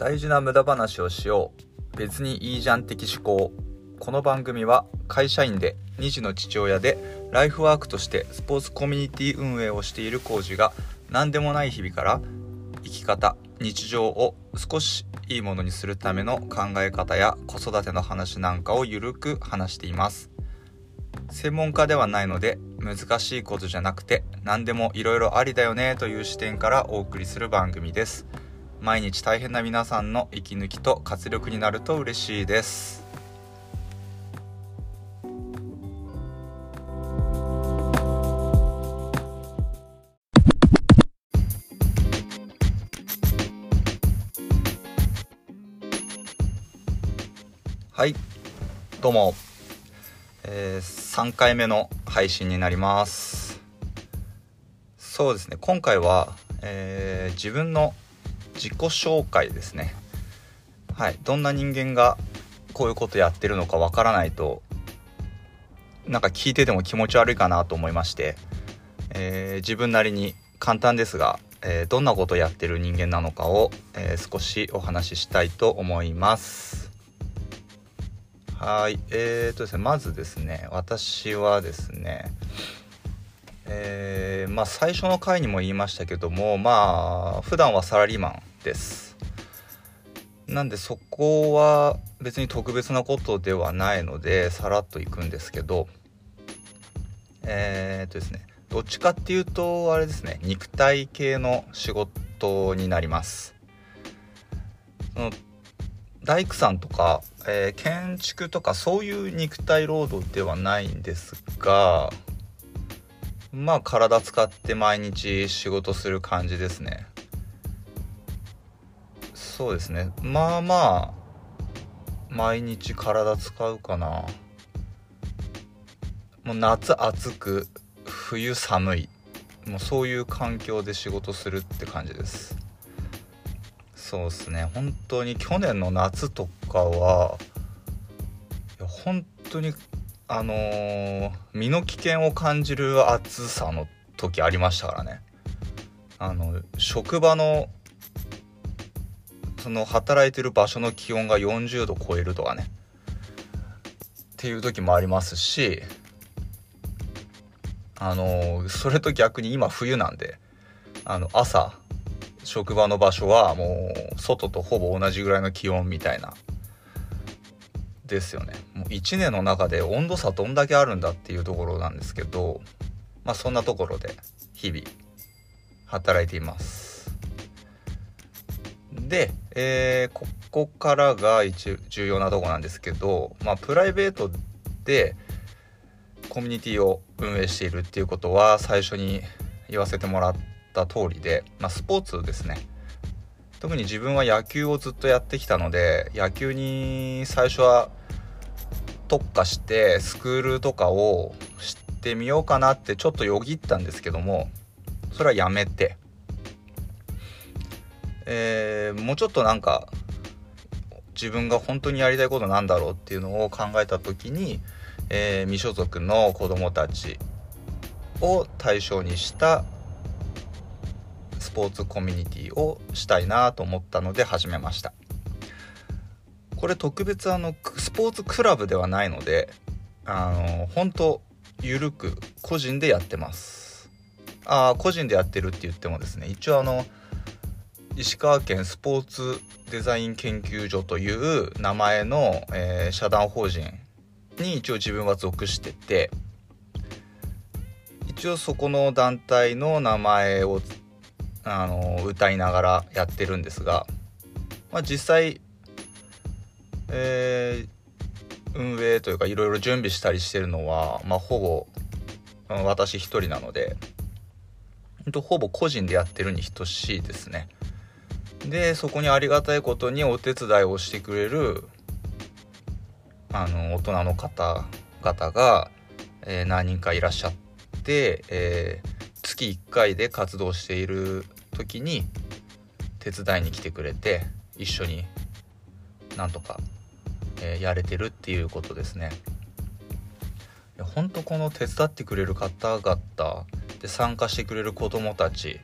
大事な無駄話をしよう。別にいいじゃん的思考。この番組は会社員で2児の父親でライフワークとしてスポーツコミュニティ運営をしているコージが何でもない日々から生き方日常を少しいいものにするための考え方や子育ての話なんかをゆるく話しています。専門家ではないので難しいことじゃなくて何でもいろいろありだよねという視点からお送りする番組です。毎日大変な皆さんの息抜きと活力になると嬉しいです。はいどうも、えー、3回目の配信になります。そうですね今回は、えー、自分の自己紹介ですね。はい。どんな人間がこういうことやってるのかわからないとなんか聞いてても気持ち悪いかなと思いまして、えー、自分なりに簡単ですが、えー、どんなことやってる人間なのかを、えー、少しお話ししたいと思います。はい。えーとですねまずですね私はですねえー、まあ最初の回にも言いましたけどもまあ普段はサラリーマンです。なんでそこは別に特別なことではないのでさらっといくんですけどえー、とですねどっちかっていうとあれですね肉体系の仕事になります。その大工さんとか、えー、建築とかそういう肉体労働ではないんですがまあ体使って毎日仕事する感じですね。そうですね。まあまあ毎日体使うかな。もう夏暑く冬寒い。もうそういう環境で仕事するって感じです。そうっすね。本当に去年の夏とかはいや本当にあのー、身の危険を感じる暑さの時ありましたからね。あの職場のその働いてる場所の気温が40度超えるとかね。っていう時もありますしあのそれと逆に今冬なんであの朝職場の場所はもう外とほぼ同じぐらいの気温みたいなですよね。もう1年の中で温度差どんだけあるんだっていうところなんですけどまあそんなところで日々働いています。で、えー、ここからが一重要なとこなんですけどまあプライベートでコミュニティを運営しているっていうことは最初に言わせてもらった通りで、まあ、スポーツですね。特に自分は野球をずっとやってきたので野球に最初は特化してスクールとかを知ってみようかなってちょっとよぎったんですけどもそれはやめて、えー、もうちょっとなんか自分が本当にやりたいことなんだろうっていうのを考えた時に、えー、未所属の子どもたちを対象にしたスポーツコミュニティをしたいなと思ったので始めました。これ特別あのスポーツクラブではないのであの本当ゆるく個人でやってます。ああ個人でやってるって言ってもですね一応あの石川県スポーツデザイン研究所という名前の、えー、社団法人に一応自分は属してて一応そこの団体の名前をあの歌いながらやってるんですが、まあ、実際、えー、運営というかいろいろ準備したりしてるのは、まあ、ほぼ私一人なのでほぼ個人でやってるに等しいですね。でそこにありがたいことにお手伝いをしてくれるあの大人の方々が、えー、何人かいらっしゃって、えー月1回で活動している時に手伝いに来てくれて一緒になんとか、えー、やれてるっていうことですね。本当この手伝ってくれる方々で参加してくれる子どもたち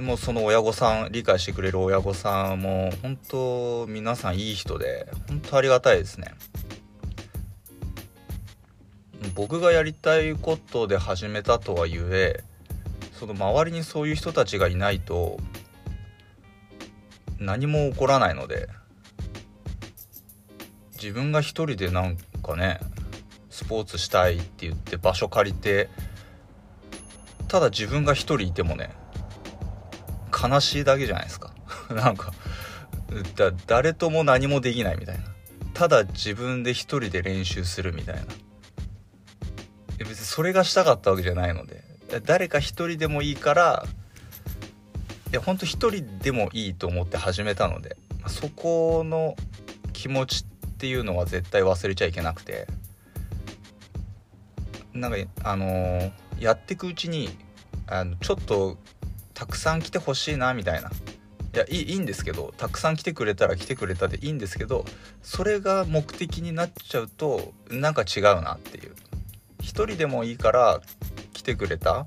もうその親御さん理解してくれる親御さんも本当皆さんいい人で本当ありがたいですね。僕がやりたいことで始めたとはいえその周りにそういう人たちがいないと何も起こらないので自分が一人でなんかねスポーツしたいって言って場所借りてただ自分が一人いてもね悲しいだけじゃないですか。なんか誰とも何もできないみたいな。ただ自分で一人で練習するみたいな。別にそれがしたかったわけじゃないので。誰か一人でもいいからいやほんと一人でもいいと思って始めたのでそこの気持ちっていうのは絶対忘れちゃいけなくて。なんかあのー、やってくうちにあのちょっとたくさん来てほしいなみたいな。いやいいんですけどたくさん来てくれたら来てくれたでいいんですけどそれが目的になっちゃうとなんか違うなっていう。一人でもいいから来てくれた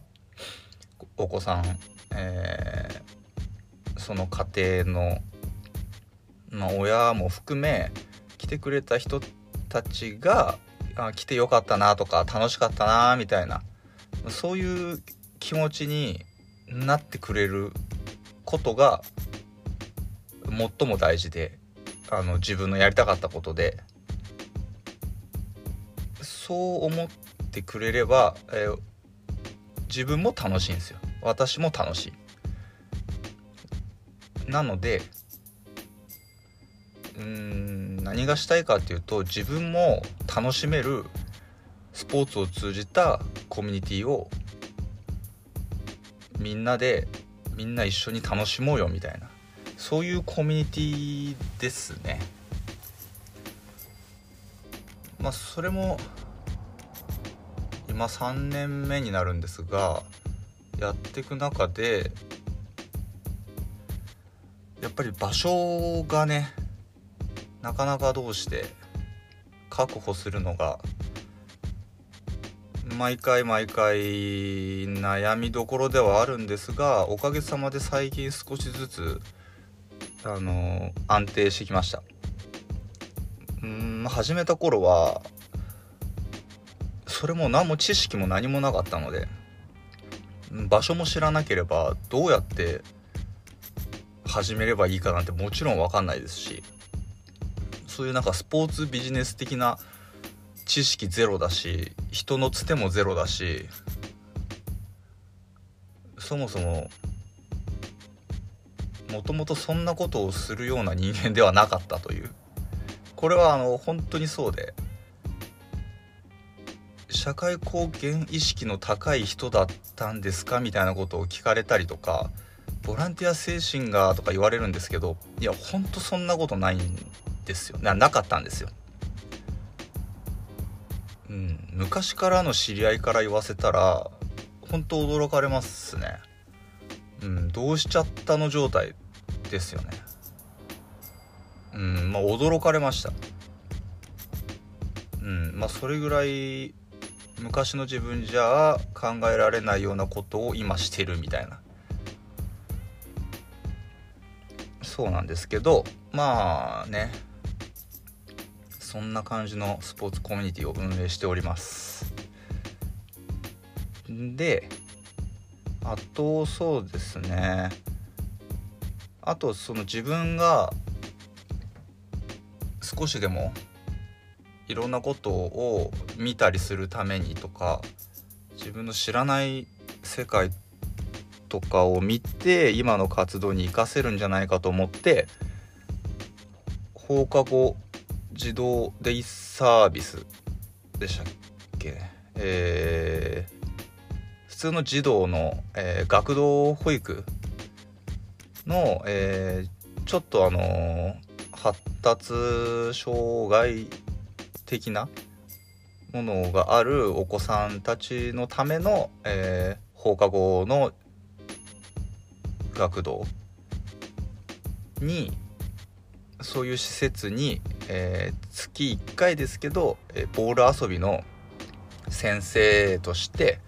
お子さん、えー、その家庭の、まあ、親も含め来てくれた人たちがあ来てよかったなとか楽しかったなみたいな。そういう気持ちになってくれることが最も大事であの自分のやりたかったことで。そう思ってくれれば、えー、自分も楽しいんですよ。私も楽しい。なのでうん何がしたいかっていうと自分も楽しめるスポーツを通じたコミュニティをみんなでみんな一緒に楽しもうよみたいな。そういうコミュニティですね。まあそれも今3年目になるんですがやっていく中でやっぱり場所がねなかなかどうして確保するのが毎回毎回悩みどころではあるんですがおかげさまで最近少しずつあの安定してきました。うん始めた頃はそれも何も知識も何もなかったので場所も知らなければどうやって始めればいいかなんてもちろん分かんないですしそういうなんかスポーツビジネス的な知識ゼロだし人のつてもゼロだしそもそももともとそんなことをするような人間ではなかったというこれはあの本当にそうで社会貢献意識の高い人だったんですかみたいなことを聞かれたりとかボランティア精神がとか言われるんですけどいやほんとそんなことないんですよななかったんですよ。うん、昔からの知り合いから言わせたら本当驚かれますね。うん、どうしちゃったの状態ですよね。うん、まあ驚かれました。うん、まあそれぐらい昔の自分じゃ考えられないようなことを今してるみたいなそうなんですけどまあねそんな感じのスポーツコミュニティを運営しております。であとそうですね。あとその自分が少しでもいろんなことを見たりするためにとか自分の知らない世界とかを見て今の活動に生かせるんじゃないかと思って放課後児童デイサービスでしたっけ？えー、普通の児童の、えー、学童保育の、えー、ちょっとあの、発達障害的なものがあるお子さんたちのための、えー、放課後の学童にそういう施設に、えー、月1回ですけど、え、ボール遊びの先生として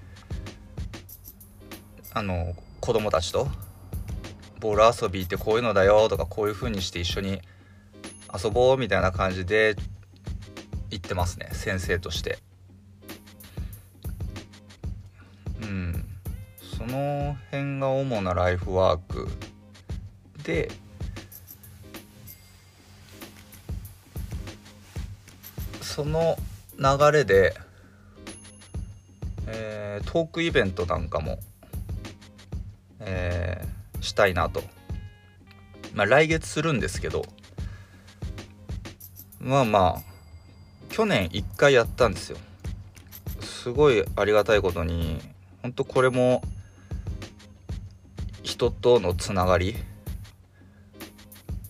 あの子供たちとボール遊びってこういうのだよとかこういう風にして一緒に遊ぼうみたいな感じで言ってますね先生として。うん。その辺が主なライフワークでその流れで、えー、トークイベントなんかも、えー、したいなと。まあ来月するんですけど、まあまあ、去年1回やったんですよ。すごいありがたいことに、本当これも人とのつながり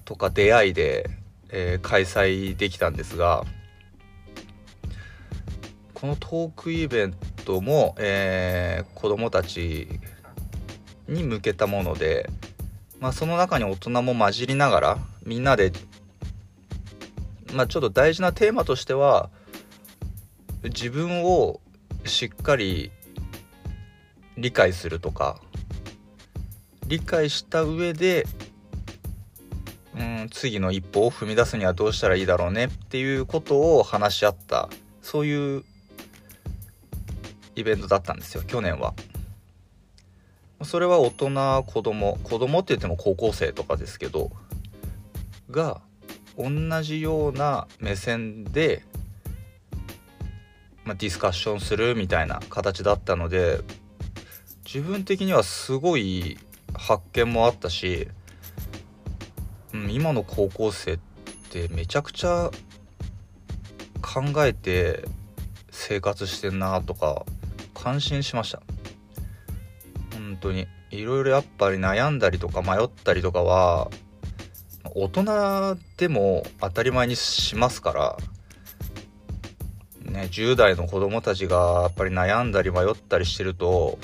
とか出会いで、えー、開催できたんですが、このトークイベントも、えー、子供たちに向けたもので、まあ、その中に大人も混じりながらみんなで、まあ、ちょっと大事なテーマとしては自分をしっかり理解するとか理解した上で、うん、次の一歩を踏み出すにはどうしたらいいだろうねっていうことを話し合ったそういうイベントだったんですよ去年は。それは大人子供子供って言っても高校生とかですけどが同じような目線で、まあ、ディスカッションするみたいな形だったので自分的にはすごい発見もあったし、うん、今の高校生ってめちゃくちゃ考えて生活してんなとか感心しました。本当に。いろいろやっぱり悩んだりとか迷ったりとかは大人でも当たり前にしますからね10代の子供たちがやっぱり悩んだり迷ったりしてると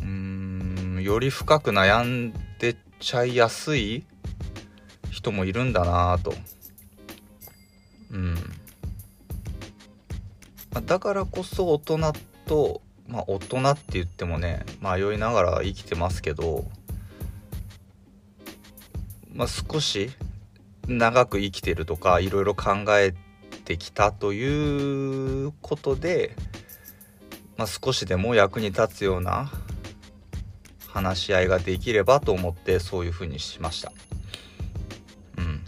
うーんより深く悩んでちゃいやすい人もいるんだなぁと。うん。だからこそ大人とまあ大人って言ってもね迷いながら生きてますけどまあ少し長く生きてるとかいろいろ考えてきたということで、まあ、少しでも役に立つような話し合いができればと思ってそういうふうにしました。うん、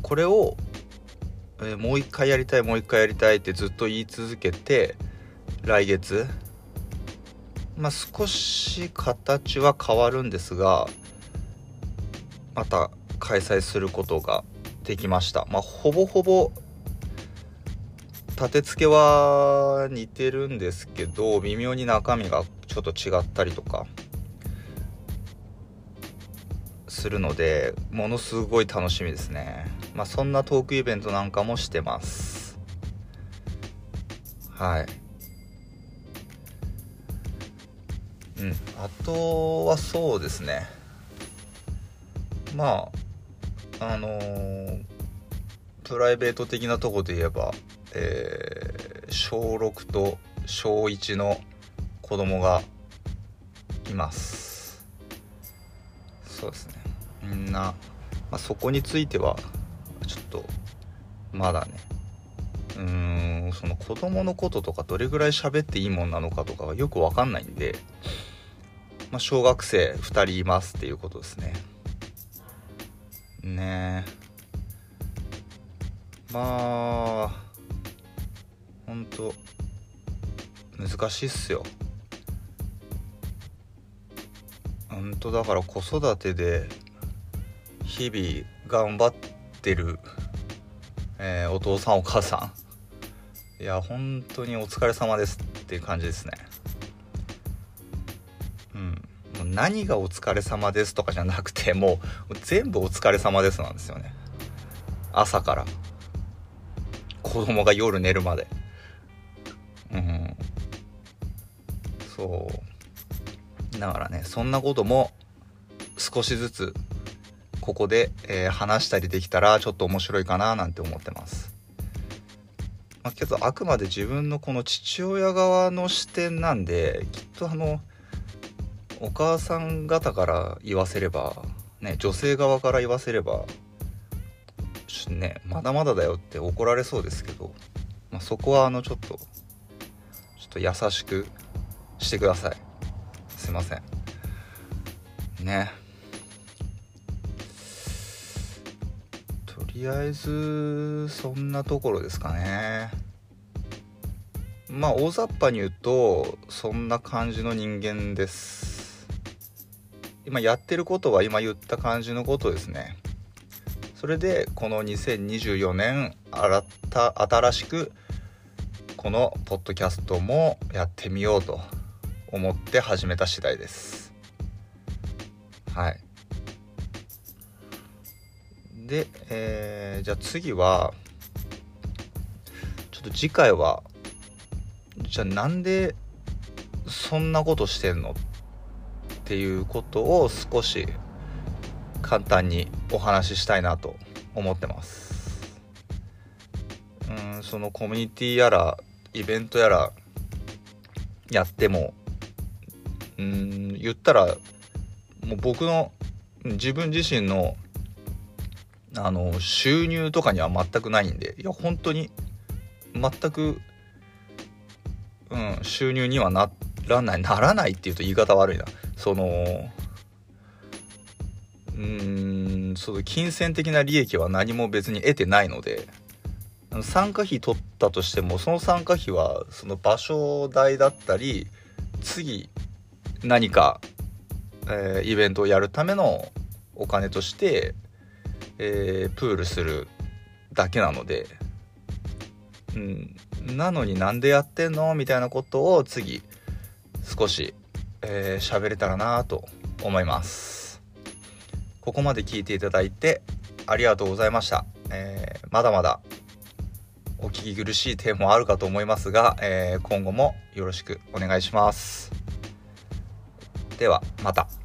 これをえー、もう一回やりたいもう一回やりたいってずっと言い続けて来月。まあ少し形は変わるんですがまた開催することができました。まあほぼほぼ立て付けは似てるんですけど微妙に中身がちょっと違ったりとかするのでものすごい楽しみですね。まあそんなトークイベントなんかもしてます。はい。うん。あとはそうですね。まああのー、プライベート的なとこで言えばえー、小6と小1の子供がいます。そうですね。みんな、まあ、そこについてはまだね。うーんその子供のこととかどれぐらい喋っていいもんなのかとかがよくわかんないんで、まあ、小学生2人いますっていうことですね。ねえ。まあほんと難しいっすよ。ほんとだから子育てで日々頑張ってる、えー、お父さんお母さん。いや本当にお疲れ様ですっていう感じですね。うん。もう何がお疲れ様ですとかじゃなくてもう全部お疲れ様ですなんですよね。朝から。子供が夜寝るまで。うん。そう。だからねそんなことも少しずつここで、えー、話したりできたらちょっと面白いかななんて思ってます。まあ、けどあくまで自分のこの父親側の視点なんできっとあのお母さん方から言わせればね女性側から言わせればねまだまだだよって怒られそうですけど、まあ、そこはあのちょっとちょっと優しくしてください。すいません。ね。りあえずそんなところですかね。まあ大雑把に言うとそんな感じの人間です。今やってることは今言った感じのことですね。それでこの2024年新しくこのポッドキャストもやってみようと思って始めた次第です。はい。で、えー、じゃあ次はちょっと次回はじゃあなんでそんなことしてんのっていうことを少し簡単にお話ししたいなと思ってます。うんそのコミュニティやらイベントやらやってもうん言ったらもう僕の自分自身のあの収入とかには全くないんでいや本当に全く、うん、収入にはならないならないっていうと言い方悪いな。そのうんその金銭的な利益は何も別に得てないので参加費取ったとしてもその参加費はその場所代だったり次何か、えー、イベントをやるためのお金として、えー、プールするだけなので、うん、なのになんでやってんのみたいなことを次少し喋、えー、れたらなと思います。ここまで聞いていただいてありがとうございました、えー、まだまだお聞き苦しい点もあるかと思いますが、えー、今後もよろしくお願いします。ではまた。